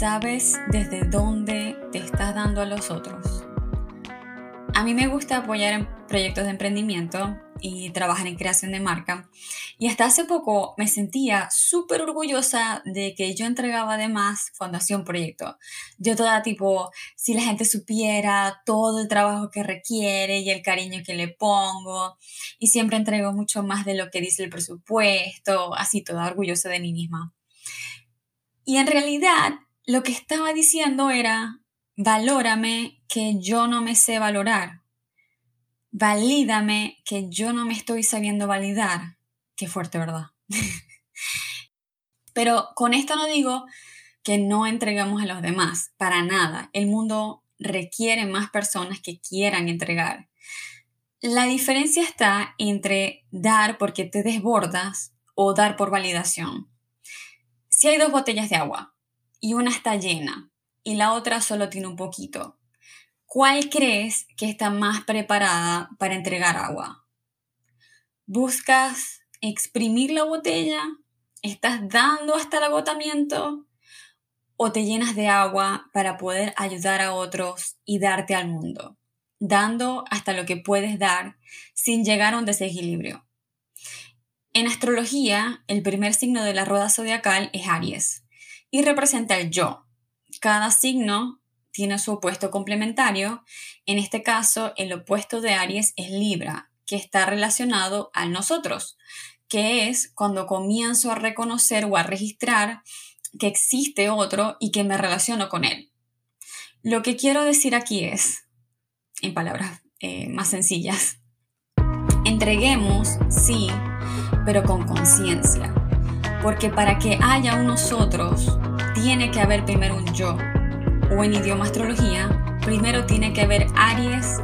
sabes desde dónde te estás dando a los otros. A mí me gusta apoyar en proyectos de emprendimiento y trabajar en creación de marca. Y hasta hace poco me sentía súper orgullosa de que yo entregaba de más cuando hacía proyecto. Yo toda tipo, si la gente supiera todo el trabajo que requiere y el cariño que le pongo, y siempre entrego mucho más de lo que dice el presupuesto, así toda orgullosa de mí misma. Y en realidad lo que estaba diciendo era, valórame que yo no me sé valorar. Valídame que yo no me estoy sabiendo validar. Qué fuerte, ¿verdad? Pero con esto no digo que no entregamos a los demás, para nada. El mundo requiere más personas que quieran entregar. La diferencia está entre dar porque te desbordas o dar por validación. Si hay dos botellas de agua y una está llena y la otra solo tiene un poquito, ¿cuál crees que está más preparada para entregar agua? ¿Buscas exprimir la botella? ¿Estás dando hasta el agotamiento? ¿O te llenas de agua para poder ayudar a otros y darte al mundo? Dando hasta lo que puedes dar sin llegar a un desequilibrio. En astrología, el primer signo de la rueda zodiacal es Aries y representa el yo. Cada signo tiene su opuesto complementario. En este caso, el opuesto de Aries es Libra, que está relacionado a nosotros, que es cuando comienzo a reconocer o a registrar que existe otro y que me relaciono con él. Lo que quiero decir aquí es, en palabras eh, más sencillas, entreguemos, sí, pero con conciencia. Porque para que haya un nosotros, tiene que haber primero un yo. O en idioma astrología, primero tiene que haber Aries